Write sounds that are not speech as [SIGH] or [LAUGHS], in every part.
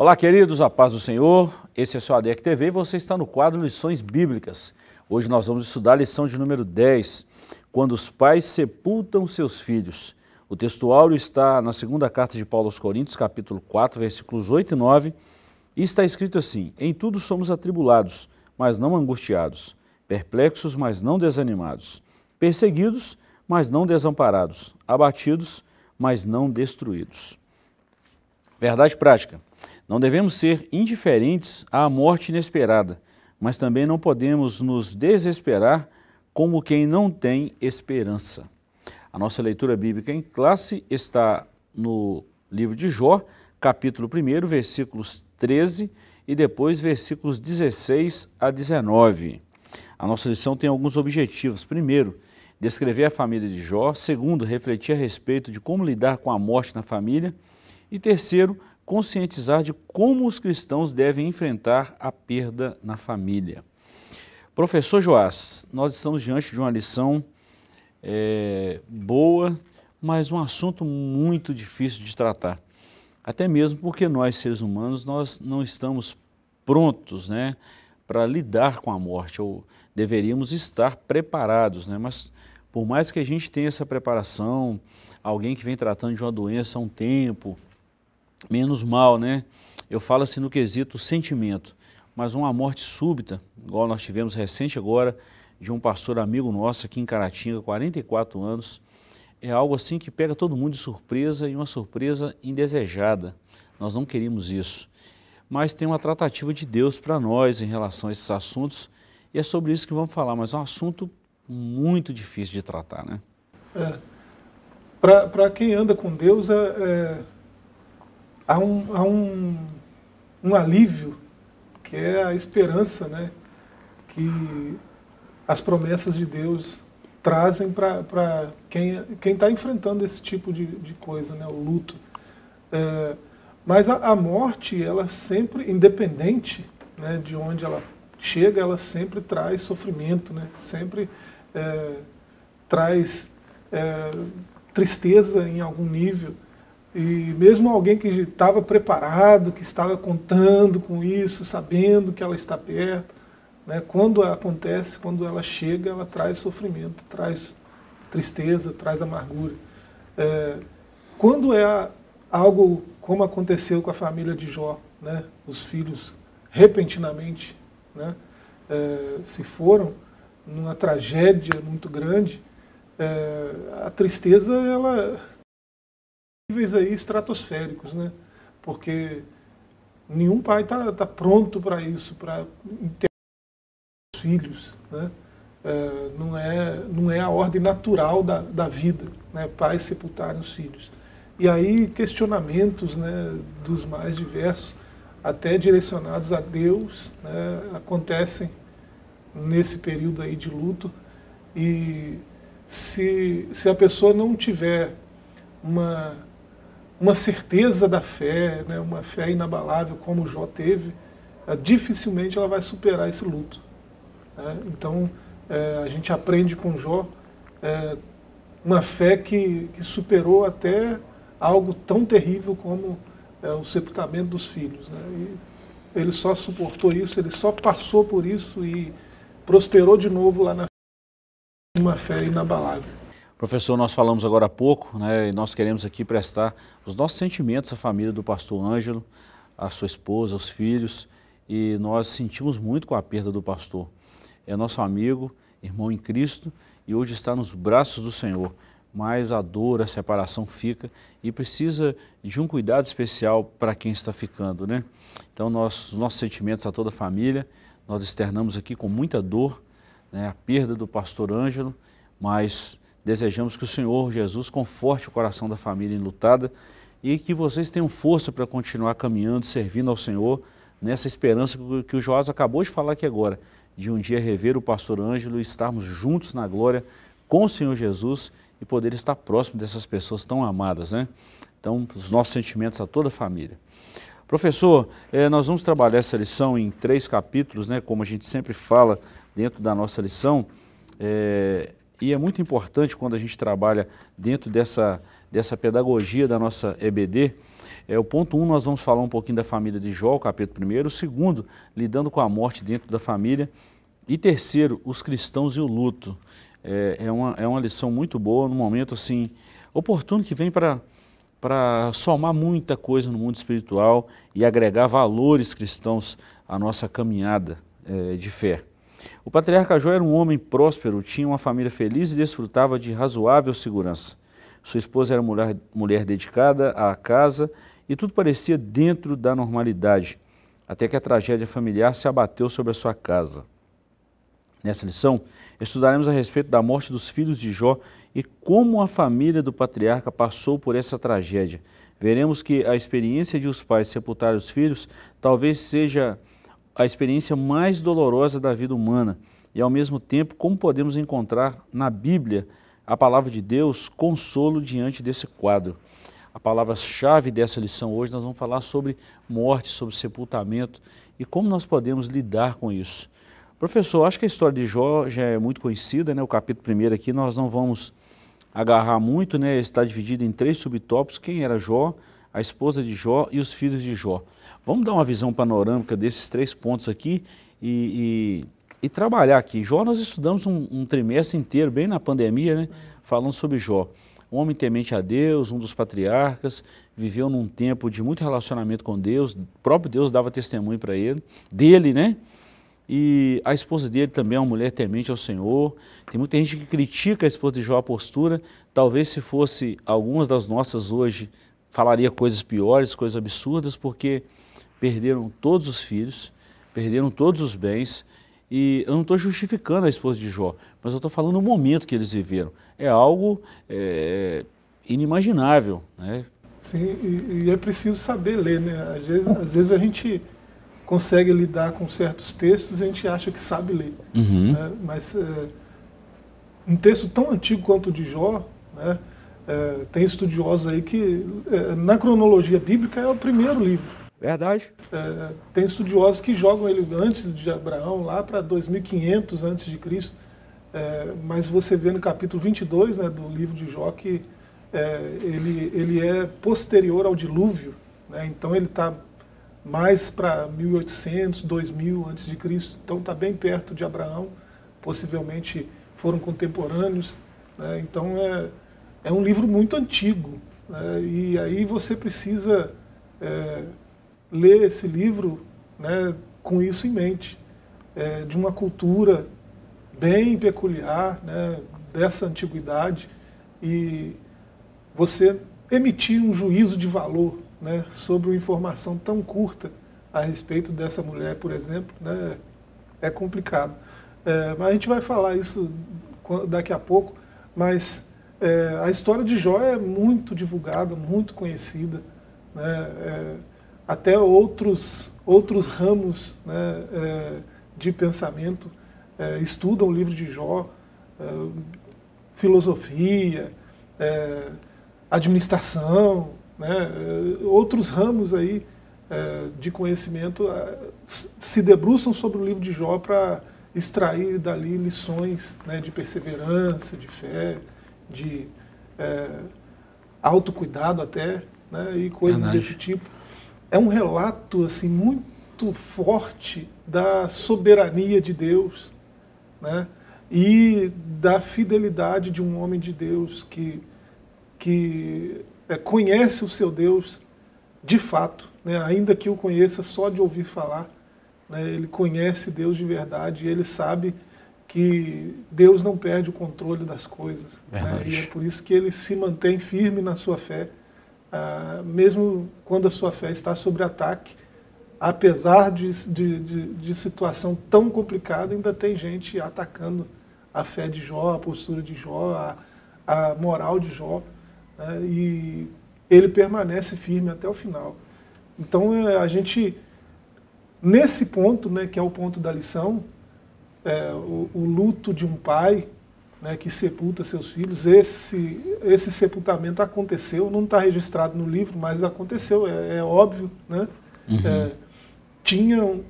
Olá, queridos, a paz do Senhor. Esse é o ADEC TV e você está no quadro Lições Bíblicas. Hoje nós vamos estudar a lição de número 10, quando os pais sepultam seus filhos. O texto áureo está na segunda carta de Paulo aos Coríntios, capítulo 4, versículos 8 e 9, e está escrito assim: Em tudo somos atribulados, mas não angustiados, perplexos, mas não desanimados, perseguidos, mas não desamparados, abatidos, mas não destruídos. Verdade prática. Não devemos ser indiferentes à morte inesperada, mas também não podemos nos desesperar como quem não tem esperança. A nossa leitura bíblica em classe está no livro de Jó, capítulo 1, versículos 13 e depois versículos 16 a 19. A nossa lição tem alguns objetivos. Primeiro, descrever a família de Jó. Segundo, refletir a respeito de como lidar com a morte na família. E terceiro, conscientizar de como os cristãos devem enfrentar a perda na família. Professor Joás, nós estamos diante de uma lição é, boa, mas um assunto muito difícil de tratar. Até mesmo porque nós, seres humanos, nós não estamos prontos né, para lidar com a morte, ou deveríamos estar preparados, né? mas por mais que a gente tenha essa preparação, alguém que vem tratando de uma doença há um tempo, menos mal, né? Eu falo assim no quesito sentimento, mas uma morte súbita, igual nós tivemos recente agora, de um pastor amigo nosso aqui em Caratinga, 44 anos, é algo assim que pega todo mundo de surpresa e uma surpresa indesejada. Nós não queríamos isso. Mas tem uma tratativa de Deus para nós em relação a esses assuntos e é sobre isso que vamos falar, mas é um assunto muito difícil de tratar, né? É. Para quem anda com Deus, é, é há um, há um, um alívio, que é a esperança né, que as promessas de Deus trazem para quem está enfrentando esse tipo de, de coisa, né, o luto. É, mas a, a, morte, ela sempre, independente né, de onde ela chega, ela sempre traz sofrimento, né, sempre é, traz é, tristeza em algum nível. E mesmo alguém que estava preparado, que estava contando com isso, sabendo que ela está perto, né, quando acontece, quando ela chega, ela traz sofrimento, traz tristeza, traz amargura. É, quando é algo como aconteceu com a família de Jó, né, os filhos repentinamente né, é, se foram numa tragédia muito grande, é, a tristeza ela níveis aí estratosféricos, né? Porque nenhum pai está tá pronto para isso, para ter os filhos, né? É, não, é, não é a ordem natural da, da vida, né? pais sepultarem os filhos. E aí questionamentos né, dos mais diversos, até direcionados a Deus, né, acontecem nesse período aí de luto. E se, se a pessoa não tiver uma uma certeza da fé, né, uma fé inabalável como Jó teve, é, dificilmente ela vai superar esse luto. Né? Então, é, a gente aprende com Jó é, uma fé que, que, superou até algo tão terrível como o sepultamento dos filhos. Né? Ele só suportou isso, ele só passou por isso e prosperou de novo lá na uma fé inabalável. Professor, nós falamos agora há pouco, né, e nós queremos aqui prestar os nossos sentimentos à família do pastor Ângelo, à sua esposa, aos filhos, e nós sentimos muito com a perda do pastor. É nosso amigo, irmão em Cristo, e hoje está nos braços do Senhor, mas a dor, a separação fica e precisa de um cuidado especial para quem está ficando, né? Então, nós, os nossos sentimentos a toda a família, nós externamos aqui com muita dor, né, a perda do pastor Ângelo, mas Desejamos que o Senhor Jesus conforte o coração da família enlutada e que vocês tenham força para continuar caminhando, servindo ao Senhor, nessa esperança que o Joás acabou de falar aqui agora, de um dia rever o pastor Ângelo e estarmos juntos na glória com o Senhor Jesus e poder estar próximo dessas pessoas tão amadas, né? Então, os nossos sentimentos a toda a família. Professor, eh, nós vamos trabalhar essa lição em três capítulos, né? Como a gente sempre fala dentro da nossa lição. Eh, e é muito importante quando a gente trabalha dentro dessa, dessa pedagogia da nossa EBD, É, o ponto 1, um, nós vamos falar um pouquinho da família de Jó, o capítulo 1. O segundo, lidando com a morte dentro da família. E terceiro, os cristãos e o luto. É, é, uma, é uma lição muito boa, num momento assim, oportuno que vem para para somar muita coisa no mundo espiritual e agregar valores cristãos à nossa caminhada é, de fé. O patriarca Jó era um homem próspero, tinha uma família feliz e desfrutava de razoável segurança. Sua esposa era mulher, mulher dedicada à casa e tudo parecia dentro da normalidade, até que a tragédia familiar se abateu sobre a sua casa. Nessa lição, estudaremos a respeito da morte dos filhos de Jó e como a família do patriarca passou por essa tragédia. Veremos que a experiência de os pais sepultar os filhos talvez seja a experiência mais dolorosa da vida humana e, ao mesmo tempo, como podemos encontrar na Bíblia a palavra de Deus consolo diante desse quadro. A palavra-chave dessa lição hoje nós vamos falar sobre morte, sobre sepultamento e como nós podemos lidar com isso. Professor, acho que a história de Jó já é muito conhecida, né? o capítulo primeiro aqui nós não vamos agarrar muito, né? está dividido em três subtópicos, quem era Jó, a esposa de Jó e os filhos de Jó. Vamos dar uma visão panorâmica desses três pontos aqui e, e, e trabalhar aqui. Jó, nós estudamos um, um, trimestre inteiro, bem na pandemia, né? falando sobre Jó. Um homem temente a Deus, um dos patriarcas, viveu num tempo de muito relacionamento com Deus, o próprio Deus dava testemunho para ele, dele, né? E a esposa dele também é uma mulher temente ao Senhor. Tem muita gente que critica a esposa de Jó a postura. Talvez se fosse algumas das nossas hoje, falaria coisas piores, coisas absurdas, porque perderam todos os filhos, perderam todos os bens. E eu não estou justificando a esposa de Jó, mas eu estou falando o momento que eles viveram. É algo é, inimaginável. Né? Sim, e, e, é preciso saber ler. Né? Às vezes, às vezes a gente consegue lidar com certos textos e a gente acha que sabe ler. Uhum. Né? Mas é, um texto tão antigo quanto o de Jó, né? é, tem estudiosos aí que, é, na cronologia bíblica, é o primeiro livro. Verdade. É, tem estudiosos que jogam ele antes de Abraão, lá para 2500 antes de Cristo. É, mas você vê no capítulo 22 né, do livro de Jó que é, ele, ele é posterior ao dilúvio. Né? Então ele está mais para 1800, 2000 antes de Cristo. Então está bem perto de Abraão, possivelmente foram contemporâneos. Né? Então é, é um livro muito antigo. Né? E aí você precisa é, ler esse livro né, com isso em mente, é, de uma cultura bem peculiar né, dessa antiguidade e você emitir um juízo de valor né, sobre uma informação tão curta a respeito dessa mulher, por exemplo, né, é complicado. É, mas a gente vai falar isso daqui a pouco, mas é, a história de Jó é muito divulgada, muito conhecida. Né, é, até outros, outros ramos né, é, de pensamento é, estudam o livro de Jó, é, filosofia, administração, né? Eh, outros ramos aí é, de conhecimento é, se debruçam sobre o livro de Jó para extrair dali lições né, de perseverança, de fé, de é, autocuidado até, né, e coisas desse tipo. É um relato assim muito forte da soberania de Deus, né, e da fidelidade de um homem de Deus que que é, conhece o seu Deus de fato, né? ainda que o conheça só de ouvir falar. Né? Ele conhece Deus de verdade e ele sabe que Deus não perde o controle das coisas. Né? E é por isso que ele se mantém firme na sua fé, ah, mesmo quando a sua fé está sob ataque. Apesar de, de, de, de situação tão complicada, ainda tem gente atacando a fé de Jó, a postura de Jó, a, a moral de Jó né, e ele permanece firme até o final. Então é, a gente, nesse ponto, né, que é o ponto da lição, é, o, o, luto de um pai né, que sepulta seus filhos, esse, esse sepultamento aconteceu, não está registrado no livro, mas aconteceu, é, é óbvio. Né? Uhum. É, tinham,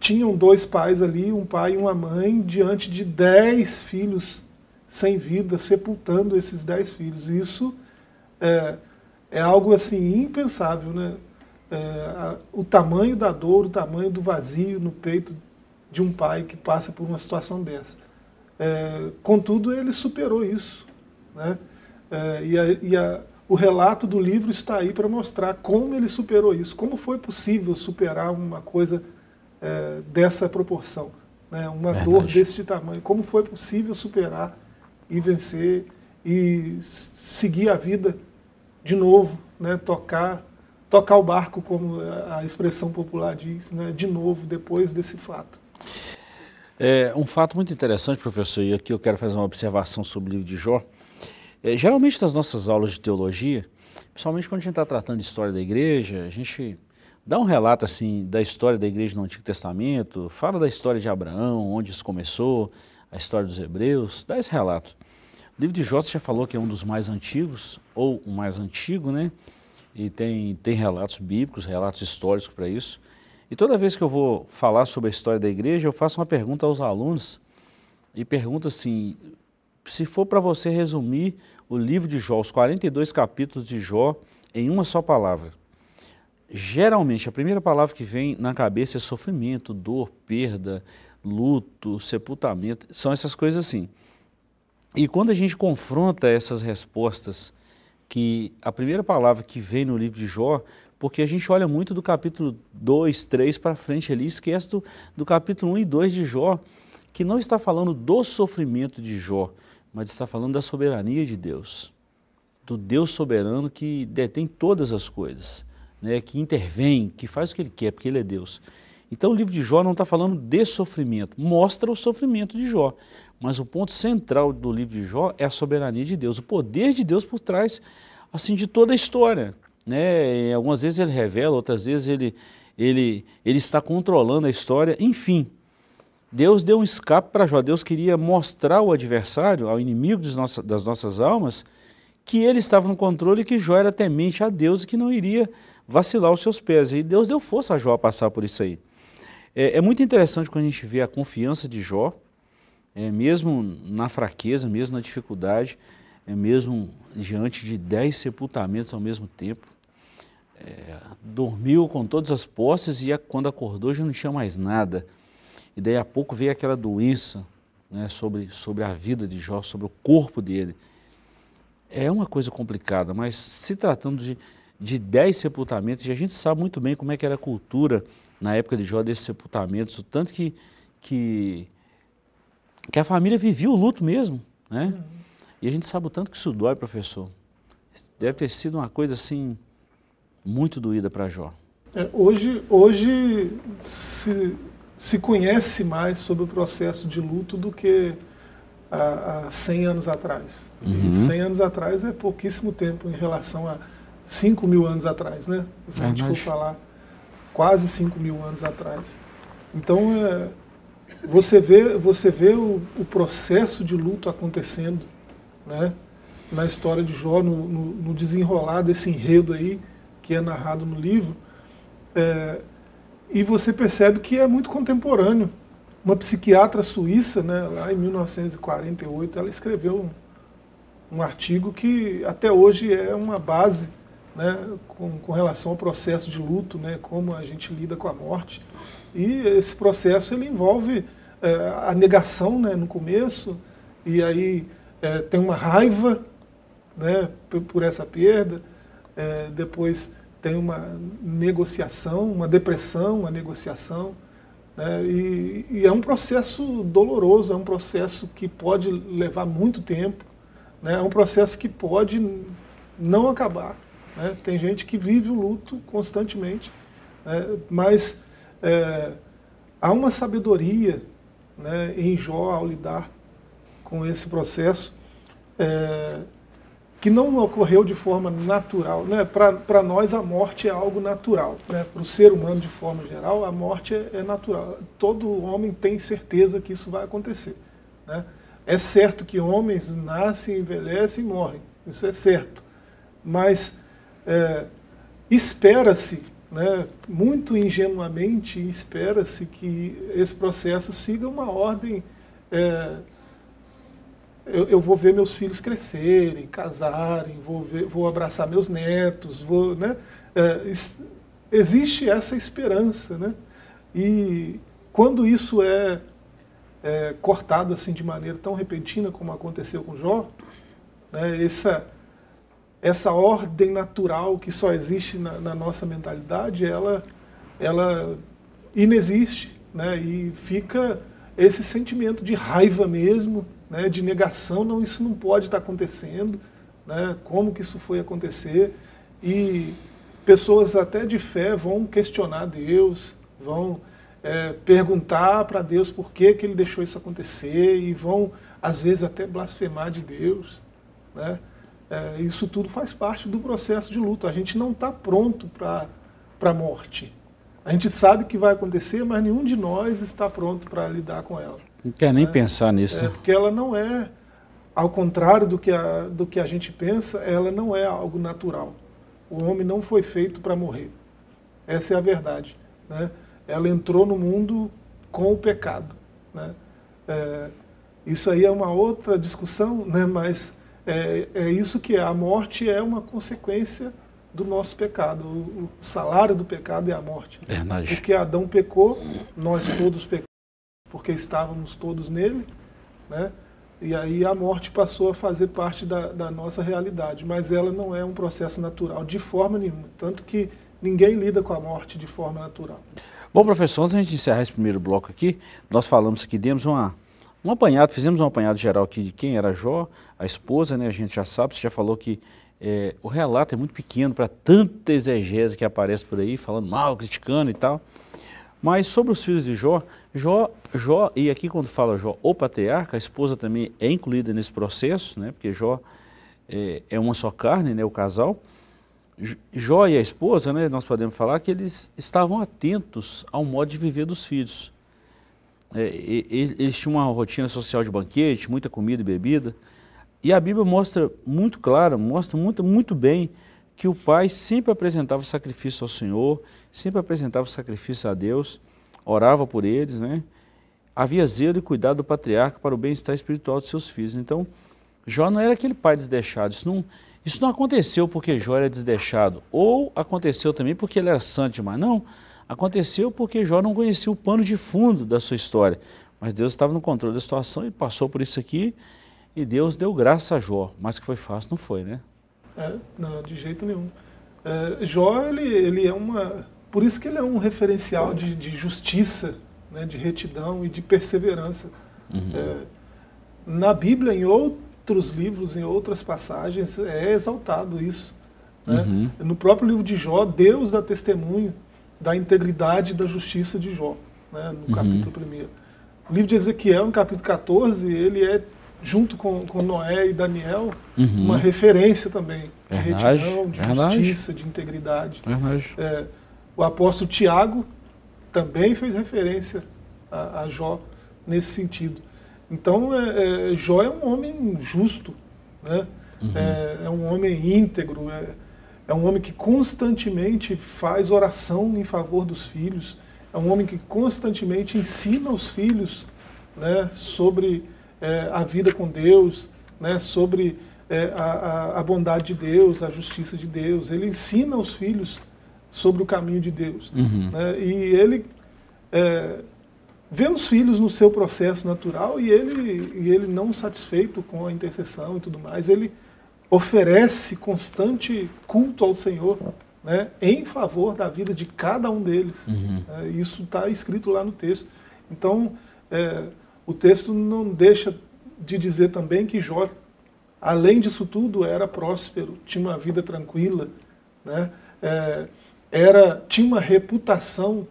tinham dois pais ali, um pai e uma mãe, diante de dez filhos sem vida, sepultando esses dez filhos. Isso é, é algo assim impensável, né? é, a, o tamanho da dor, o tamanho do vazio no peito de um pai que passa por uma situação dessa. É, contudo, ele superou isso. Né? É, e, a, e a, o relato do livro está aí para mostrar como ele superou isso, como foi possível superar uma coisa é, dessa proporção, né? uma Verdade. dor desse tamanho, como foi possível superar e vencer e seguir a vida de novo, né? tocar, tocar o barco, como a expressão popular diz, né? de novo depois desse fato. É um fato muito interessante, professor, e aqui eu quero fazer uma observação sobre o livro de Jó. É, geralmente nas nossas aulas de teologia, principalmente quando a gente está tratando de história da igreja, a gente dá um relato assim da história da igreja no Antigo Testamento, fala da história de Abraão, onde isso começou, a história dos hebreus, dá esse relato. O livro de Jó já falou que é um dos mais antigos, ou o mais antigo, né? E tem, tem relatos bíblicos, relatos históricos para isso. E toda vez que eu vou falar sobre a história da igreja, eu faço uma pergunta aos alunos e pergunto assim, se for para você resumir o livro de Jó, os 42 capítulos de Jó, em uma só palavra, geralmente a primeira palavra que vem na cabeça é sofrimento, dor, perda, luto, sepultamento, são essas coisas assim. E quando a gente confronta essas respostas, que a primeira palavra que vem no livro de Jó porque a gente olha muito do capítulo 2, 3 para frente ali, esquece do, do capítulo 1 e 2 de Jó, que não está falando do sofrimento de Jó, mas está falando da soberania de Deus, do Deus soberano que detém todas as coisas, né, que intervém, que faz o que Ele quer, porque Ele é Deus. Então o livro de Jó não está falando de sofrimento, mostra o sofrimento de Jó, mas o ponto central do livro de Jó é a soberania de Deus, o poder de Deus por trás assim de toda a história. Né? algumas vezes ele revela, outras vezes ele, ele, ele está controlando a história, enfim. Deus deu um escape para Jó, Deus queria mostrar ao adversário, ao inimigo das nossas almas, que ele estava no controle e que Jó era temente a Deus e que não iria vacilar os seus pés. E Deus deu força a Jó a passar por isso aí. É, é muito interessante quando a gente vê a confiança de Jó, é, mesmo na fraqueza, mesmo na dificuldade, é, mesmo diante de dez sepultamentos ao mesmo tempo é, dormiu com todas as posses e quando acordou já não tinha mais nada. E daí a pouco veio aquela doença né, sobre, sobre a vida de Jó, sobre o corpo dele. É uma coisa complicada, mas se tratando de, de dez sepultamentos, e a gente sabe muito bem como é que era a cultura na época de Jó desses sepultamentos, o tanto que, que, que a família vivia o luto mesmo, né? Uhum. E a gente sabe o tanto que isso dói, professor. Deve ter sido uma coisa assim muito doída para Jó. É, hoje hoje se, se conhece mais sobre o processo de luto do que há, há 100 anos atrás. Uhum. 100 anos atrás é pouquíssimo tempo em relação a 5 mil anos atrás, né? Se a gente for falar quase 5 mil anos atrás. Então, é, você vê, você vê o, o, processo de luto acontecendo né? na história de Jó, no, no, no desenrolar desse enredo aí, que é narrado no livro, é, e você percebe que é muito contemporâneo. Uma psiquiatra suíça, né, lá em 1948, ela escreveu um, um artigo que até hoje é uma base né, com, com, relação ao processo de luto, né, como a gente lida com a morte. E esse processo ele envolve é, a negação né, no começo, e aí é, tem uma raiva né, por, essa perda, é, depois tem uma negociação, uma depressão, uma negociação. Né? E, e, é um processo doloroso, é um processo que pode levar muito tempo, né? é um processo que pode não acabar. Né? Tem gente que vive o luto constantemente, né? mas é, há uma sabedoria né, em Jó ao lidar com esse processo. É, que não ocorreu de forma natural. Né? Para nós, a morte é algo natural. Né? Para o ser humano, de forma geral, a morte é, é, natural. Todo homem tem certeza que isso vai acontecer. Né? É certo que homens nascem, envelhecem e morrem. Isso é certo. Mas é, espera-se, né, muito ingenuamente, espera-se que esse processo siga uma ordem é, eu, eu, vou ver meus filhos crescerem, casarem, vou, ver, vou abraçar meus netos, vou, né? É, existe essa esperança, né? E quando isso é, é, cortado assim de maneira tão repentina como aconteceu com Jó, né, essa, essa ordem natural que só existe na, na nossa mentalidade, ela, ela inexiste, né? E fica esse sentimento de raiva mesmo, né? De negação, não, isso não pode estar acontecendo, né? Como que isso foi acontecer? E pessoas até de fé vão questionar Deus, vão é, perguntar para Deus por que, que ele deixou isso acontecer e vão, às vezes, até blasfemar de Deus. Né? É, isso tudo faz parte do processo de luto. A gente não está pronto para a morte. A gente sabe que vai acontecer, mas nenhum de nós está pronto para lidar com ela. Não quer nem né? pensar nisso. É, porque ela não é, ao contrário do que, a, do que a gente pensa, ela não é algo natural. O homem não foi feito para morrer. Essa é a verdade. Né? Ela entrou no mundo com o pecado. Né? É, isso aí é uma outra discussão, né? mas é, é, isso que é. A morte é uma consequência do nosso pecado. O, salário do pecado é a morte. Verdade. Porque Adão pecou, nós todos pecamos, porque estávamos todos nele. Né? E aí a morte passou a fazer parte da, da, nossa realidade, mas ela não é um processo natural de forma nenhuma, tanto que ninguém lida com a morte de forma natural. Bom, professor, antes de a gente encerrar esse primeiro bloco aqui, nós falamos aqui, demos uma, um apanhado, fizemos um apanhado geral aqui de quem era Jó, a esposa, né, a gente já sabe, você já falou que é, o relato é muito pequeno para tanta exegese que aparece por aí, falando mal, criticando e tal. Mas sobre os filhos de Jó, Jó, Jó, e aqui quando fala Jó, o patriarca, a esposa também é incluída nesse processo, né, porque Jó é, é uma só carne, né, o casal. Jó e a esposa, né, nós podemos falar que eles estavam atentos ao modo de viver dos filhos. É, eles tinham uma rotina social de banquete, muita comida e bebida. E a Bíblia mostra muito claro, mostra muito, muito bem que o pai sempre apresentava sacrifício ao Senhor, sempre apresentava sacrifício a Deus, orava por eles, né? Havia zelo e cuidado do patriarca para o bem-estar espiritual de seus filhos. Então, Jó não era aquele pai desdeixado. Isso não, isso não aconteceu porque Jó era desdeixado, ou aconteceu também porque ele era santo demais. Não, aconteceu porque Jó não conhecia o pano de fundo da sua história. Mas Deus estava no controle da situação e passou por isso aqui, e Deus deu graça a Jó. Mas que foi fácil, não foi, né? É, não, de jeito nenhum. É, Jó, ele, ele é uma. Por isso que ele é um referencial de, de justiça, né, de retidão e de perseverança. Uhum. É, na Bíblia, em outros livros, em outras passagens, é exaltado isso. Né? Uhum. No próprio livro de Jó, Deus dá testemunho da integridade e da justiça de Jó, né, no uhum. capítulo 1. O livro de Ezequiel, no capítulo 14, ele é junto com, com Noé e Daniel, uhum. uma referência também de verdade, retidão, de verdade. justiça, de integridade. É, o apóstolo Tiago também fez referência a, a Jó nesse sentido. Então, é, é, Jó é um homem justo, né? Uhum. É, é, um homem íntegro, é, é um homem que constantemente faz oração em favor dos filhos, é um homem que constantemente ensina os filhos né, sobre é, a vida com Deus, né, sobre é, a, a, bondade de Deus, a justiça de Deus. Ele ensina os filhos sobre o caminho de Deus. Uhum. Né, e ele é, vê os filhos no seu processo natural e ele, e ele não satisfeito com a intercessão e tudo mais, ele oferece constante culto ao Senhor né, em favor da vida de cada um deles. Uhum. É, isso está escrito lá no texto. Então, é, o texto não deixa de dizer também que Jó, além disso tudo, era próspero, tinha uma vida tranquila, né? É, era, tinha uma reputação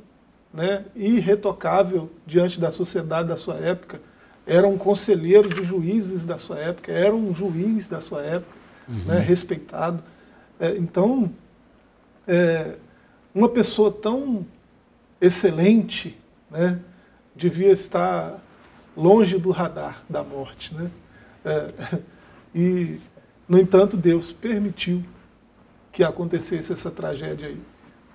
né, irretocável diante da sociedade da sua época, era um conselheiro de juízes da sua época, era um juiz da sua época, uhum. né, respeitado. É, então, é, uma pessoa tão excelente né, devia estar longe do radar da morte. Né? É, [LAUGHS] e, no entanto, Deus permitiu que acontecesse essa tragédia aí.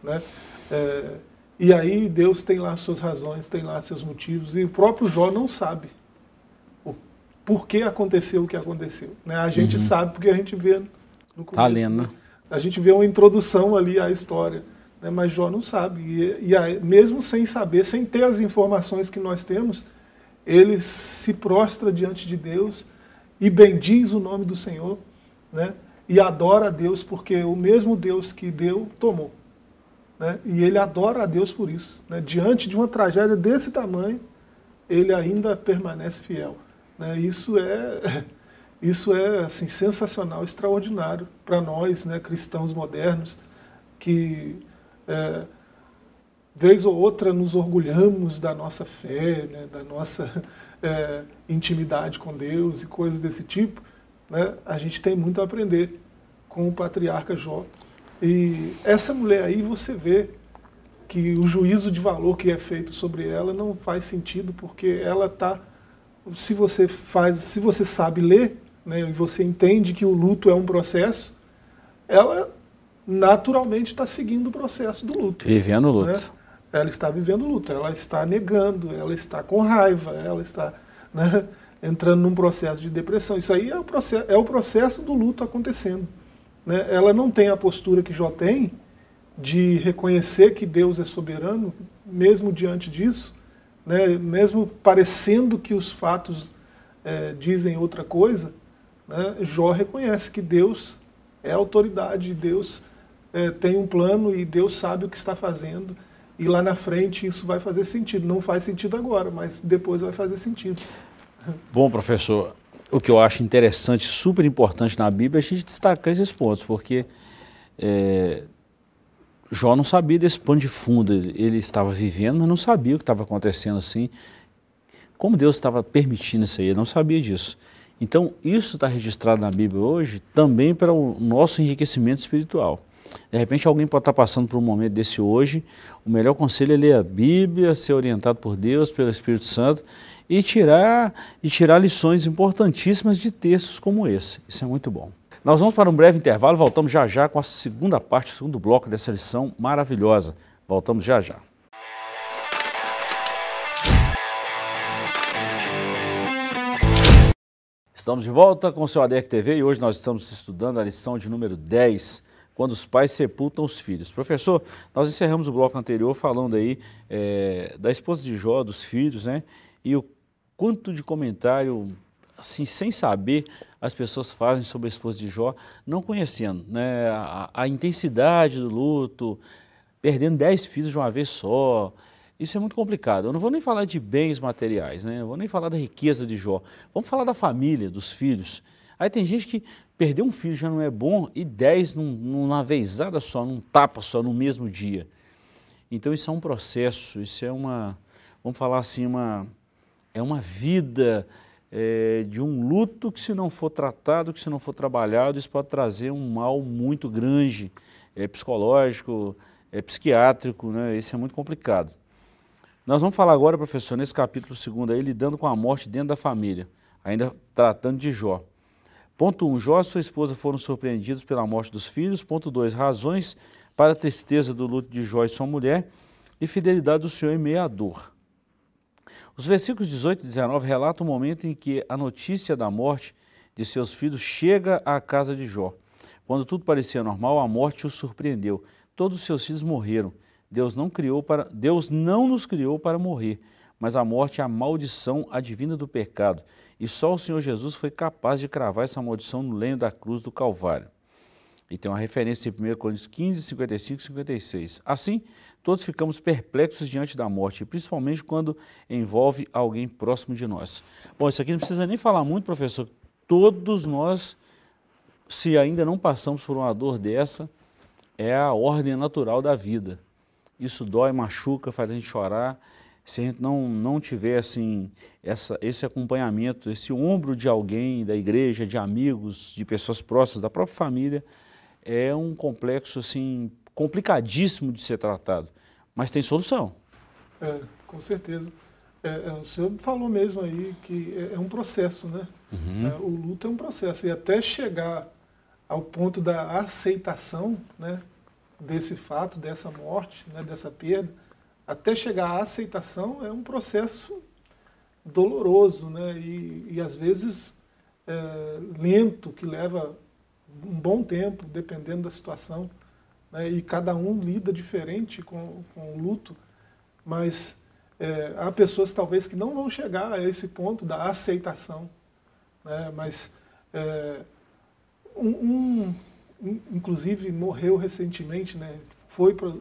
Né? É, e aí Deus tem lá suas razões, tem lá seus motivos, e o próprio Jó não sabe o, por que aconteceu o que aconteceu. Né? A gente uhum. sabe porque a gente vê no começo. Tá lendo. Né? A gente vê uma introdução ali à história. né, mas Jó não sabe. E, e aí, mesmo sem saber, sem ter as informações que nós temos, ele se prostra diante de Deus e bendiz o nome do Senhor, né, e adora a Deus, porque o mesmo Deus que deu, tomou. Né, e ele adora a Deus por isso. Né, diante de uma tragédia desse tamanho, ele ainda permanece fiel. Né, isso é [LAUGHS] isso é assim, sensacional, extraordinário para nós, né, cristãos modernos, que é, vez ou outra nos orgulhamos da nossa fé, né, da nossa é, [LAUGHS] intimidade com Deus e coisas desse tipo. Né, a gente tem muito a aprender com o patriarca Jó. E essa mulher aí você vê que o juízo de valor que é feito sobre ela não faz sentido porque ela está se você faz se você sabe ler né, e você entende que o luto é um processo, ela naturalmente está seguindo o processo do luto. Vivendo o luto. Ela está vivendo luto, ela está negando, ela está com raiva, ela está né, [LAUGHS] entrando num processo de depressão. Isso aí é o processo, é o processo do luto acontecendo. Né? Ela não tem a postura que Jó tem de reconhecer que Deus é soberano, mesmo diante disso, né, mesmo parecendo que os fatos é, dizem outra coisa, né, Jó reconhece que Deus é autoridade, Deus é, tem um plano e Deus sabe o que está fazendo. E lá na frente isso vai fazer sentido. Não faz sentido agora, mas depois vai fazer sentido. Bom, professor, o que eu acho interessante, super importante na Bíblia, é a gente destacar esses pontos, porque é, Jó não sabia desse pano de fundo, ele, estava vivendo, mas não sabia o que estava acontecendo assim. Como Deus estava permitindo isso aí, ele não sabia disso. Então, isso está registrado na Bíblia hoje também para o nosso enriquecimento espiritual. De repente, alguém pode estar passando por um momento desse hoje. O melhor conselho é ler a Bíblia, ser orientado por Deus, pelo Espírito Santo e tirar, e tirar lições importantíssimas de textos como esse. Isso é muito bom. Nós vamos para um breve intervalo, voltamos já já com a segunda parte, o segundo bloco dessa lição maravilhosa. Voltamos já já. Estamos de volta com o seu ADEC TV e hoje nós estamos estudando a lição de número 10, quando os pais sepultam os filhos. Professor, nós encerramos o bloco anterior falando aí é, da esposa de Jó, dos filhos, né? E o quanto de comentário, assim, sem saber, as pessoas fazem sobre a esposa de Jó, não conhecendo né? a, a intensidade do luto, perdendo 10 filhos de uma vez só, isso é muito complicado. Eu não vou nem falar de bens materiais, né? Eu vou nem falar da riqueza de Jó. Vamos falar da família, dos filhos. Aí tem gente que perder um filho já não é bom e dez num, numa vezada só, num tapa só, no mesmo dia. Então isso é um processo, isso é uma, vamos falar assim, uma, é uma vida é, de um luto que se não for tratado, que se não for trabalhado, isso pode trazer um mal muito grande, é, psicológico, é, psiquiátrico, né? isso é muito complicado. Nós vamos falar agora, professor, nesse capítulo 2 aí, lidando com a morte dentro da família, ainda tratando de Jó. Ponto 1. Um, Jó e sua esposa foram surpreendidos pela morte dos filhos. Ponto 2. Razões para a tristeza do luto de Jó e sua mulher e fidelidade do Senhor em meio à dor. Os versículos 18 e 19 relatam o momento em que a notícia da morte de seus filhos chega à casa de Jó. Quando tudo parecia normal, a morte o surpreendeu. Todos os seus filhos morreram. Deus não criou para Deus não nos criou para morrer, mas a morte é a maldição advinda do pecado, e só o Senhor Jesus foi capaz de cravar essa maldição no lenho da cruz do Calvário. E tem uma referência em 1 Coríntios 15, 55 e 56. Assim, todos ficamos perplexos diante da morte, principalmente quando envolve alguém próximo de nós. Bom, isso aqui não precisa nem falar muito, professor. Todos nós, se ainda não passamos por uma dor dessa, é a ordem natural da vida isso dói, machuca, faz a gente chorar. Se a gente não, não tiver assim, essa, esse acompanhamento, esse ombro de alguém, da igreja, de amigos, de pessoas próximas, da própria família, é um complexo assim, complicadíssimo de ser tratado. Mas tem solução. É, com certeza. É, é, o senhor falou mesmo aí que é, é um processo, né? Uhum. É, o luto é um processo. E até chegar ao ponto da aceitação, né? desse fato, dessa morte, né, dessa perda, até chegar à aceitação é um processo doloroso né, e, e às vezes é, lento, que leva um bom tempo, dependendo da situação. né, e cada um lida diferente com, com o luto, mas é, há pessoas talvez que não vão chegar a esse ponto da aceitação, né, mas é, um, um, inclusive morreu recentemente, né, foi para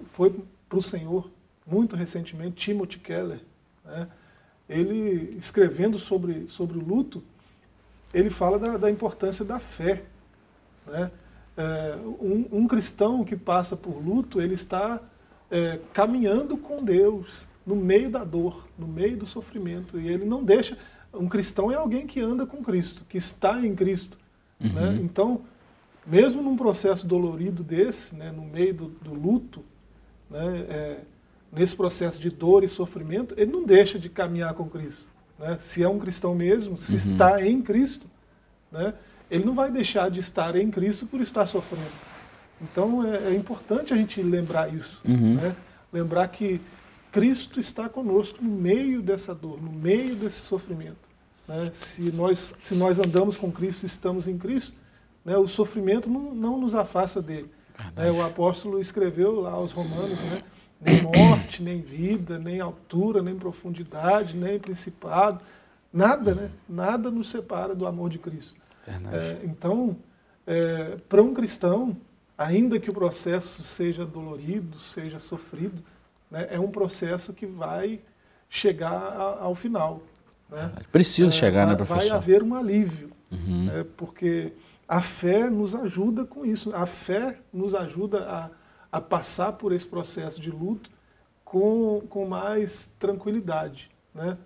o Senhor muito recentemente, Timothy Keller, né, ele escrevendo sobre, sobre o luto, ele fala da, da importância da fé. Né? É, um, um, cristão que passa por luto, ele está é, caminhando com Deus no meio da dor, no meio do sofrimento. E ele não deixa. Um cristão é alguém que anda com Cristo, que está em Cristo. Né? Uhum. Né? Então, mesmo num processo dolorido desse, né, no meio do, do luto, né, é, nesse processo de dor e sofrimento, ele não deixa de caminhar com Cristo. Né? Se é um cristão mesmo, se uhum. está em Cristo, né? ele não vai deixar de estar em Cristo por estar sofrendo. Então é, é importante a gente lembrar isso. Uhum. Né? Lembrar que Cristo está conosco no meio dessa dor, no meio desse sofrimento. Né? Se, nós, se nós andamos com Cristo, estamos em Cristo, né? o sofrimento não, não nos afasta dele. Né? O apóstolo escreveu lá aos Romanos, né? Nem morte, nem vida, nem altura, nem profundidade, nem principado, nada, né? Nada nos separa do amor de Cristo. É, então, é, para um cristão, ainda que o processo seja dolorido, seja sofrido, né, é um processo que vai chegar a, ao final. Né? Precisa é, chegar, né, vai, né, professor? Vai haver um alívio, uhum. né, porque a fé nos ajuda com isso. A fé nos ajuda a a passar por esse processo de luto com, com mais tranquilidade, né?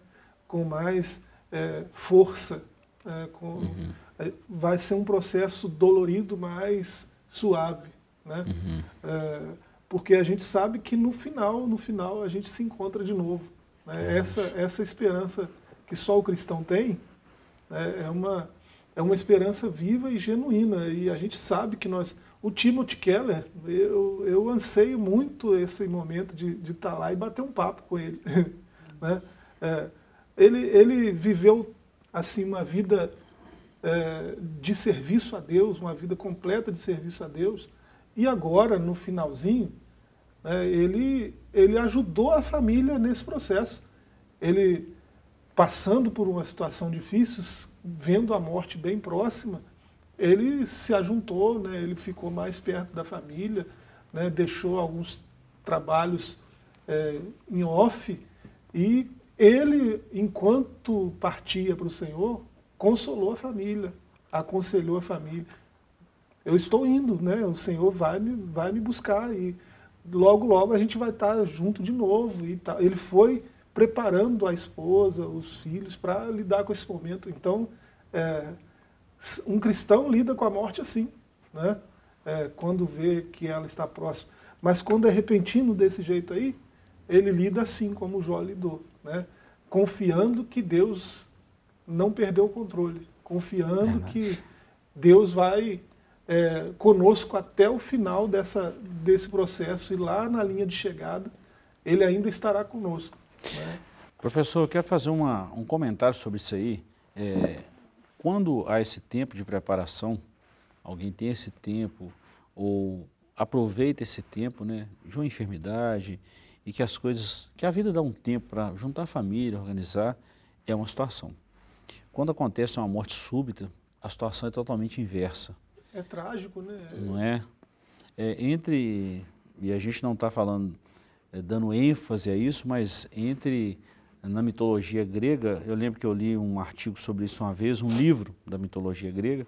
com mais é, força. É, com, uhum. É, vai ser um processo dolorido, mais suave. Né? Uhum. É, porque a gente sabe que no final, no final, a gente se encontra de novo. Né? Essa, essa esperança que só o cristão tem né? é, uma, é uma esperança viva e genuína. E a gente sabe que nós o Timothy Keller, eu, eu anseio muito esse momento de estar tá lá e bater um papo com ele. [LAUGHS] né? É, ele, ele viveu assim uma vida é, de serviço a Deus, uma vida completa de serviço a Deus, e agora, no finalzinho, né, ele, ele ajudou a família nesse processo. Ele, passando por uma situação difícil, vendo a morte bem próxima, ele se ajuntou, né, ele ficou mais perto da família, né, deixou alguns trabalhos é, em off e ele, enquanto partia para o Senhor, consolou a família, aconselhou a família. Eu estou indo, né? O Senhor vai me, vai me buscar e logo, logo a gente vai estar junto de novo. E. Ele foi preparando a esposa, os filhos, para lidar com esse momento. Então, é, um cristão lida com a morte assim, né? É, quando vê que ela está próxima. Mas quando é repentino desse jeito aí, ele lida assim como Jó lidou, né? confiando que Deus não perdeu o controle, confiando que Deus vai é, conosco até o final dessa, desse processo e lá na linha de chegada ele ainda estará conosco. Né? Professor, eu quero fazer uma, um comentário sobre isso aí. É, quando há esse tempo de preparação, alguém tem esse tempo ou aproveita esse tempo, né, de uma enfermidade e que as coisas, que a vida dá um tempo para juntar a família, organizar, é uma situação. Quando acontece uma morte súbita, a situação é totalmente inversa. É trágico, né? Não é? é entre, e a gente não está falando, é, dando ênfase a isso, mas entre na mitologia grega, eu lembro que eu li um artigo sobre isso uma vez, um livro da mitologia grega,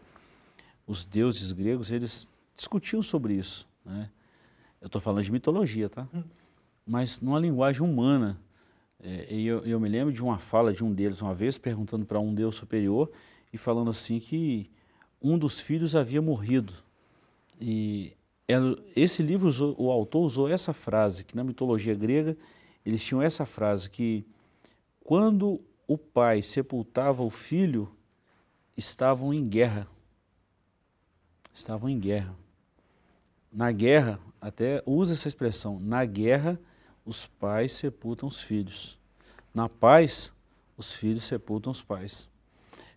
os deuses gregos, eles discutiam sobre isso. Né? Eu estou falando de mitologia, tá? Hum. Mas numa linguagem humana. É, e eu, eu, me lembro de uma fala de um deles uma vez, perguntando para um deus superior e falando assim que um dos filhos havia morrido. E esse livro, usou, o autor usou essa frase, que na mitologia grega eles tinham essa frase, que quando o pai sepultava o filho, estavam em guerra. Estavam em guerra. Na guerra, até usa essa expressão, na guerra os pais sepultam os filhos. Na paz, os filhos sepultam os pais.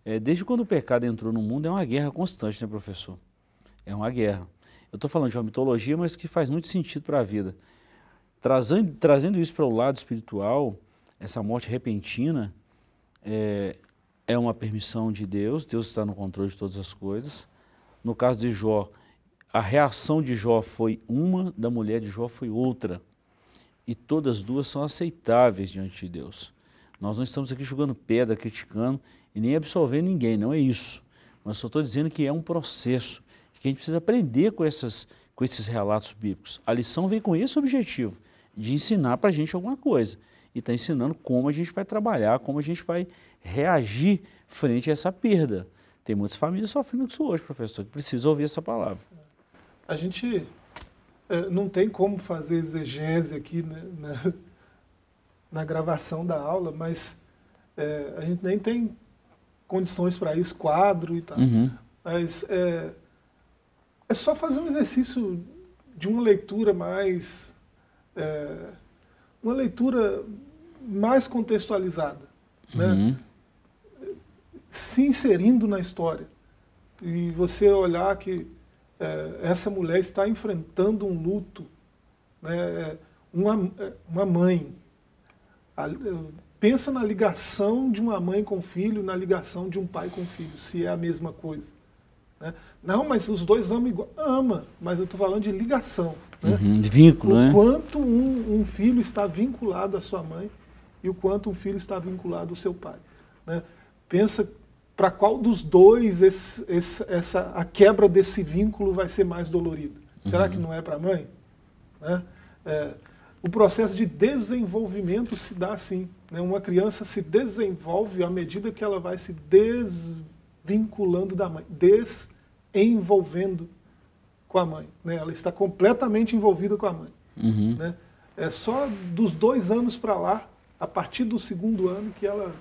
É, desde quando o pecado entrou no mundo, é uma guerra constante, né, professor? É uma guerra. Eu estou falando de uma mitologia, mas que faz muito sentido para a vida. Trazendo, trazendo isso para o lado espiritual, essa morte repentina é, é uma permissão de Deus, Deus está no controle de todas as coisas. No caso de Jó, a reação de Jó foi uma, da mulher de Jó foi outra. E todas duas são aceitáveis diante de Deus. Nós não estamos aqui jogando pedra, criticando e nem absolvendo ninguém, não é isso. Mas só estou dizendo que é um processo, que a gente precisa aprender com, essas, com esses relatos bíblicos. A lição vem com esse objetivo, de ensinar para a gente alguma coisa. E está ensinando como a gente vai trabalhar, como a gente vai reagir frente a essa perda. Tem muitas famílias sofrendo isso hoje, professor, que precisam ouvir essa palavra. A gente é, não tem como fazer exegese aqui né, na, na, gravação da aula, mas é, a gente nem tem condições para isso, quadro e tal. Uhum. Mas é, é só fazer um exercício de uma leitura mais. É, uma leitura mais contextualizada. Né? Uhum. Né? Se inserindo na história. E você olhar que é, essa mulher está enfrentando um luto, né, uma, uma mãe. A, pensa na ligação de uma mãe com filho, na ligação de um pai com filho, se é a mesma coisa. Né? Não, mas os dois amam igual. Ama, mas eu estou falando de ligação. Né? Uhum, de vínculo, o né? quanto um, um, filho está vinculado à sua mãe e o quanto um filho está vinculado ao seu pai. Né? Pensa para qual dos dois esse, esse, essa, a quebra desse vínculo vai ser mais dolorida? Será uhum. que não é para a mãe? Né? É, o processo de desenvolvimento se dá assim. Né? Uma criança se desenvolve à medida que ela vai se desvinculando da mãe, desenvolvendo com a mãe. Né? Ela está completamente envolvida com a mãe. Uhum. Né? É só dos dois anos para lá, a partir do segundo ano, que ela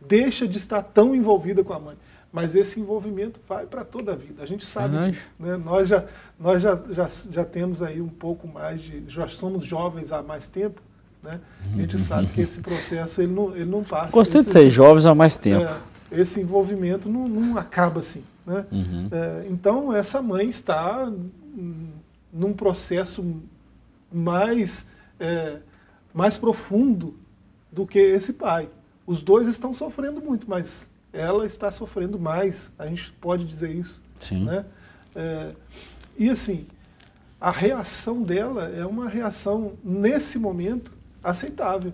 deixa de estar tão envolvida com a mãe. Mas esse envolvimento vai para toda a vida. A gente sabe disso. Né? Nós, já, nós já, já, já temos aí um pouco mais de. Já somos jovens há mais tempo. Né? A gente [LAUGHS] sabe que esse processo ele não, ele não passa. Gostei esse, de ser jovens há mais tempo. É, esse envolvimento não, não acaba assim. Né? Uhum. É, então, essa mãe está num processo mais, é, mais profundo do que esse pai. Os dois estão sofrendo muito, mas ela está sofrendo mais. A gente pode dizer isso. Sim. Né? É, e assim, a reação dela é uma reação, nesse momento, aceitável.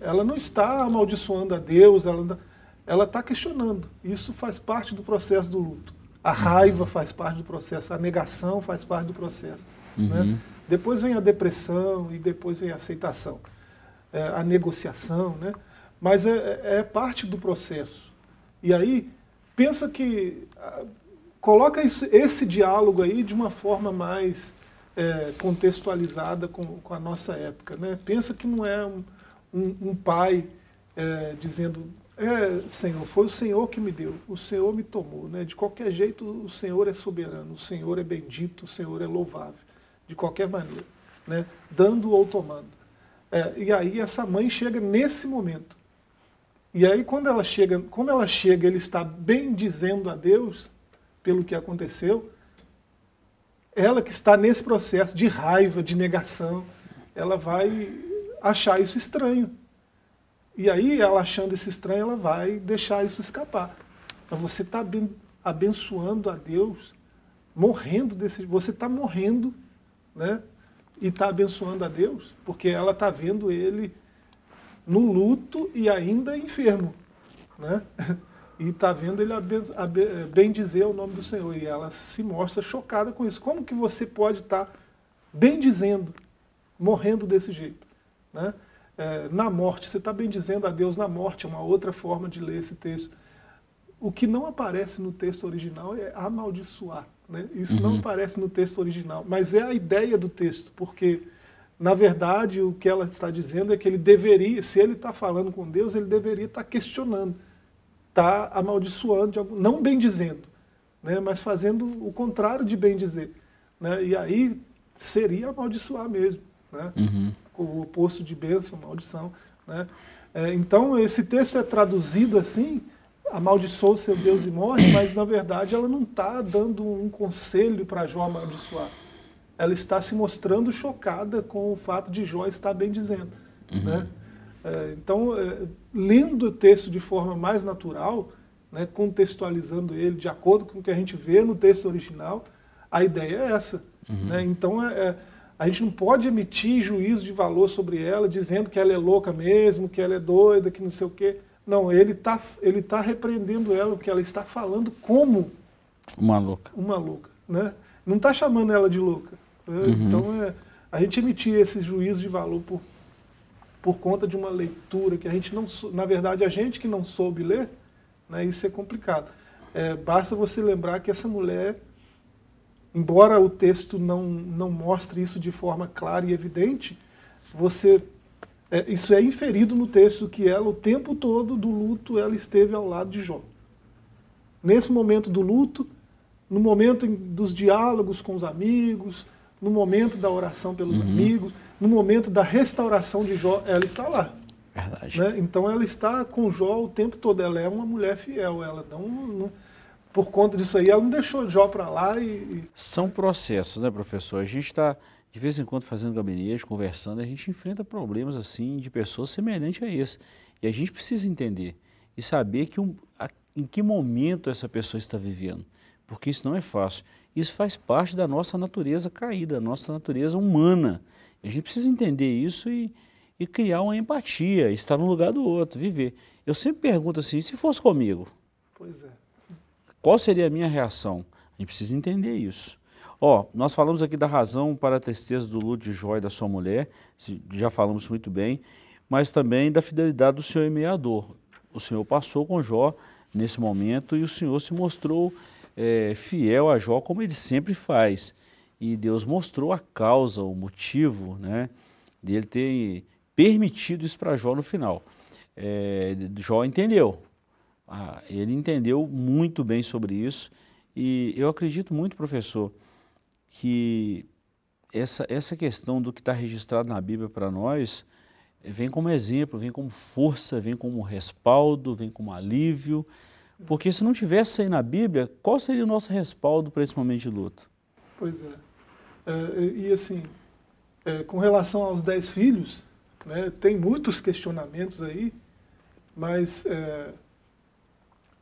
Ela não está amaldiçoando a Deus, ela está questionando. Isso faz parte do processo do luto. A raiva faz parte do processo, a negação faz parte do processo. Né? Uhum. Né? Depois vem a depressão e depois vem a aceitação, é, a negociação. Né? Mas é, é, é parte do processo. E aí, pensa que. Ah, coloca esse, esse, diálogo aí de uma forma mais é, contextualizada com, com, a nossa época. Né? Pensa que não é um, um, um pai é, dizendo, é, Senhor, foi o Senhor que me deu, o Senhor me tomou. Né? De qualquer jeito, o Senhor é soberano, o Senhor é bendito, o Senhor é louvável, de qualquer maneira, né? dando ou tomando. É, e aí essa mãe chega nesse momento. E aí quando ela chega, como ela chega, ele está bem dizendo a Deus pelo que aconteceu, ela que está nesse processo de raiva, de negação, ela vai achar isso estranho. E aí, ela achando isso estranho, ela vai deixar isso escapar. Mas você está abençoando a Deus, morrendo desse. Você está morrendo, né? E está abençoando a Deus, porque ela está vendo ele no luto e ainda enfermo. Né? [LAUGHS] E está vendo ele bem dizer o nome do Senhor. E ela se mostra chocada com isso. Como que você pode estar tá bem dizendo, morrendo desse jeito? Né? É, na morte, você está bem dizendo a Deus na morte, é uma outra forma de ler esse texto. O que não aparece no texto original é amaldiçoar. Né? Isso uhum. não aparece no texto original, mas é a ideia do texto, porque na verdade, o que ela está dizendo é que ele deveria, se ele está falando com Deus, ele deveria estar tá questionando, está amaldiçoando, não bem dizendo, né, mas fazendo o contrário de bem dizer. Né, e aí seria amaldiçoar mesmo. Né, uhum. O oposto de bênção, maldição. Né. É, então, esse texto é traduzido assim, amaldiçoou seu Deus e morre, mas na verdade ela não está dando um conselho para Jó amaldiçoar. Ela está se mostrando chocada com o fato de Jó estar bem dizendo. Uhum. Né? É, então, é, lendo o texto de forma mais natural, né, contextualizando ele de acordo com o que a gente vê no texto original, a ideia é essa. Uhum. Né? Então, é, é, a gente não pode emitir juízo de valor sobre ela, dizendo que ela é louca mesmo, que ela é doida, que não sei o quê. Não, ele está ele tá repreendendo ela, porque ela está falando como uma louca. Uma louca. Né? Não está chamando ela de louca. Né? Uhum. Então, é, a gente emitir esse juízo de valor por, por conta de uma leitura que a gente não, na verdade, a gente que não soube ler, né, isso é complicado. É, basta você lembrar que essa mulher, embora o texto não, não mostre isso de forma clara e evidente, você é, isso é inferido no texto que ela, o tempo todo do luto, ela esteve ao lado de Jó. Nesse momento do luto, no momento dos diálogos com os amigos, no momento da oração pelos uhum. amigos, no momento da restauração de Jó, ela está lá. Verdade. Né? Então ela está com Jó o tempo todo, ela é uma mulher fiel, ela não, não por conta disso aí, ela não deixou Jó para lá e, São processos, né, professor? A gente está, de vez em quando, fazendo gabinete, conversando, a gente enfrenta problemas assim de pessoas semelhantes a esse. E a gente precisa entender e saber que um, a, em que momento essa pessoa está vivendo, porque isso não é fácil. Isso faz parte da nossa natureza caída, da nossa natureza humana. A gente precisa entender isso e, e criar uma empatia, estar no lugar do outro, viver. Eu sempre pergunto assim, se fosse comigo? Pois é. Qual seria a minha reação? A gente precisa entender isso. Ó, nós falamos aqui da razão para a tristeza do luto de Jó e da sua mulher, já falamos muito bem, mas também da fidelidade do Senhor emmeador. O Senhor passou com Jó nesse momento e o Senhor se mostrou é, fiel a Jó como ele sempre faz. E Deus mostrou a causa, o motivo né, dele ter permitido isso para Jó no final. É, Jó entendeu, ah, ele entendeu muito bem sobre isso e eu acredito muito, professor, que essa, essa questão do que está registrado na Bíblia para nós vem como exemplo, vem como força, vem como respaldo, vem como alívio, porque se não tivesse aí na Bíblia, qual seria o nosso respaldo para esse momento de luto? Pois é. é e assim, é, com relação aos dez filhos, né, tem muitos questionamentos aí, mas é,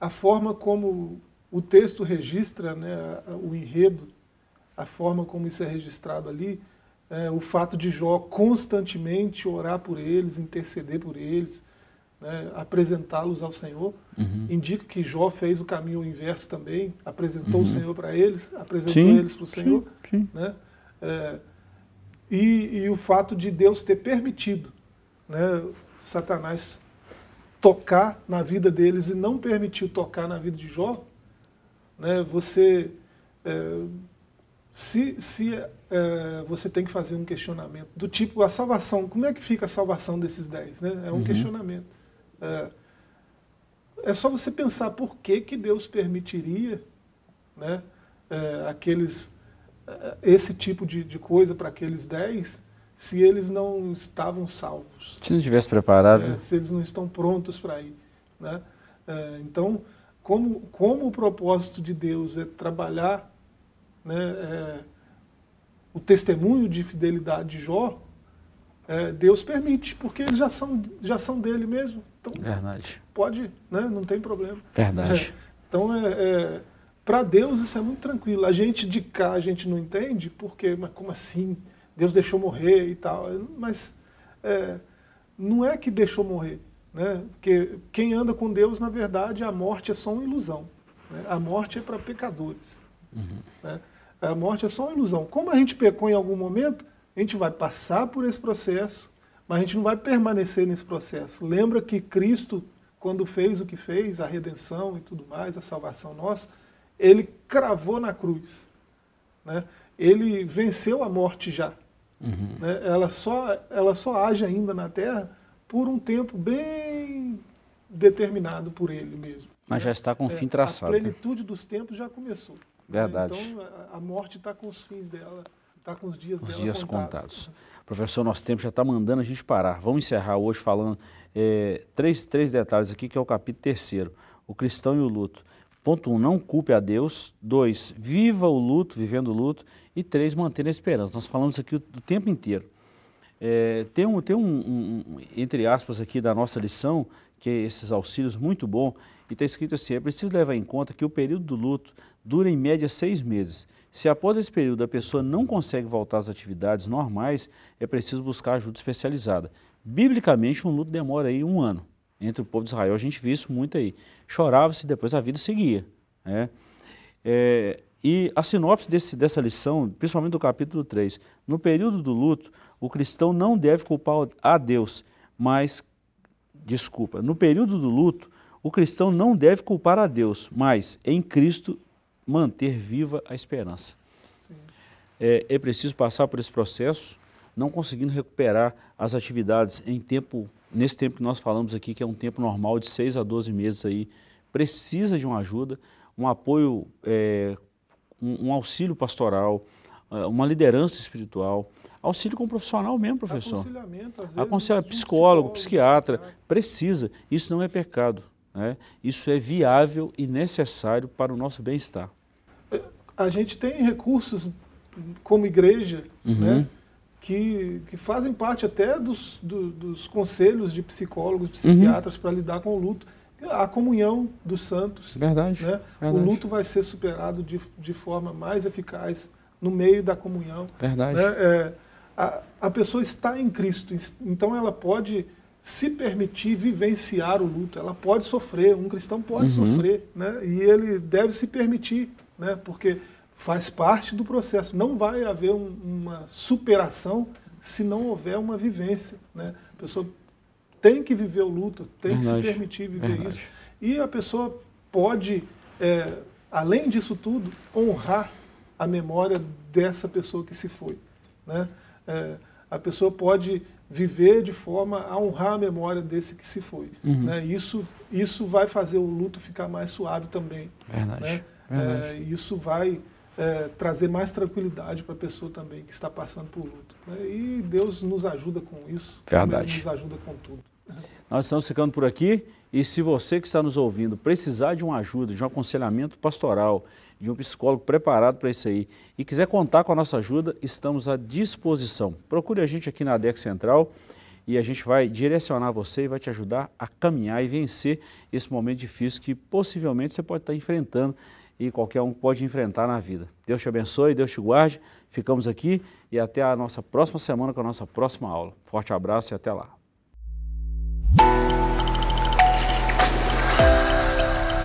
a forma como o texto registra né, o enredo, a forma como isso é registrado ali, é, o fato de Jó constantemente orar por eles, interceder por eles, né, apresentá-los ao Senhor, uhum. indica que Jó fez o caminho inverso também, apresentou uhum. o Senhor para eles, apresentou sim, eles para o Senhor. Sim, sim. Né, é, e, e, o fato de Deus ter permitido né, Satanás tocar na vida deles e não permitiu tocar na vida de Jó, né, você, é, se, se é, você tem que fazer um questionamento do tipo, a salvação, como é que fica a salvação desses dez? Né? É um uhum. questionamento. É, é só você pensar por que, que Deus permitiria né, é, aqueles, é, esse tipo de, de coisa para aqueles dez se eles não estavam salvos. Se não estivesse preparado. É, se eles não estão prontos para ir. Né? É, então, como, como o propósito de Deus é trabalhar né, é, o testemunho de fidelidade de Jó, é, Deus permite, porque eles já são, já são dele mesmo. Então, Verdade. Pode, né? não tem problema. Verdade. É, então, é, é para Deus isso é muito tranquilo. A gente de cá, a gente não entende, porque, mas como assim? Deus deixou morrer e tal. Mas é, não é que deixou morrer. Né? Porque quem anda com Deus, na verdade, a morte é só uma ilusão. Né? A morte é para pecadores. Uhum. Né? A morte é só uma ilusão. Como a gente pecou em algum momento, a gente vai passar por esse processo, mas a gente não vai permanecer nesse processo. Lembra que Cristo, quando fez o que fez, a redenção e tudo mais, a salvação nossa, ele cravou na cruz. Né? Ele venceu a morte já. Uhum. Né? Ela, só, ela só age ainda na Terra por um tempo bem determinado por ele mesmo. Mas né? já está com o fim é, traçado. A plenitude dos tempos já começou. Verdade. Então a, morte está com os fins dela, está com os dias os dela dias contados. contados. Professor, nosso tempo já está mandando a gente parar. Vamos encerrar hoje falando é, três, três detalhes aqui, que é o capítulo terceiro. o cristão e o luto. Ponto 1, um, não culpe a Deus. 2, viva o luto, vivendo o luto. E 3, manter a esperança. Nós falamos aqui o, o tempo inteiro. É, tem um, tem um, um, entre aspas, aqui da nossa lição, que é esses auxílios muito bom, e está escrito assim, é preciso levar em conta que o período do luto dura em média seis meses. Se após esse período a pessoa não consegue voltar às atividades normais, é preciso buscar ajuda especializada. Biblicamente, um luto demora aí um ano. Entre o povo de Israel, a gente viu isso muito aí. Chorava-se, depois a vida seguia. Né? É, e a sinopse desse, dessa lição, principalmente do capítulo 3, no período do luto, o cristão não deve culpar a Deus, mas, desculpa, no período do luto, o cristão não deve culpar a Deus, mas em Cristo manter viva a esperança. É, é, preciso passar por esse processo, não conseguindo recuperar as atividades em tempo, nesse tempo que nós falamos aqui, que é um tempo normal de 6 a 12 meses aí, precisa de uma ajuda, um apoio, é, um, um auxílio pastoral, é, uma liderança espiritual, Auxílio com um profissional mesmo, professor. Aconselhamento, às vezes. Aconselhamento, psicólogo, psiquiatra. Psiquiatra. Precisa. Isso não é pecado. Né? Isso é viável e necessário para o nosso bem-estar. A gente tem recursos como igreja, uhum. né? Que, que fazem parte até dos, do, dos conselhos de psicólogos, uhum. psiquiatras uhum. para lidar com o luto. A comunhão dos santos. Verdade, né? verdade. O luto vai ser superado de, de forma mais eficaz no meio da comunhão. Verdade. Né? É, a, a pessoa está em Cristo, então ela pode se permitir vivenciar o luto, ela pode sofrer, um cristão pode uhum. sofrer, né? e ele deve se permitir, né? porque faz parte do processo. Não vai haver um, uma superação se não houver uma vivência. Né? A pessoa tem que viver o luto, tem Verdade. que se permitir viver Verdade. isso. E a pessoa pode, é, além disso tudo, honrar a memória dessa pessoa que se foi. Né? É, a pessoa pode viver de forma a honrar a memória desse que se foi. Uhum. Né? Isso, isso vai fazer o luto ficar mais suave também. Verdade. Né? Verdade. É, isso vai é, trazer mais tranquilidade para a pessoa também que está passando por luto. Né? E Deus nos ajuda com isso. Verdade. Nos ajuda com tudo. Nós estamos ficando por aqui e se você que está nos ouvindo precisar de uma ajuda, de um aconselhamento pastoral, de um psicólogo preparado para isso aí e quiser contar com a nossa ajuda, estamos à disposição. Procure a gente aqui na ADEC Central e a gente vai direcionar você e vai te ajudar a caminhar e vencer esse momento difícil que possivelmente você pode estar enfrentando e qualquer um pode enfrentar na vida. Deus te abençoe, Deus te guarde. Ficamos aqui e até a nossa próxima semana com a nossa próxima aula. Forte abraço e até lá.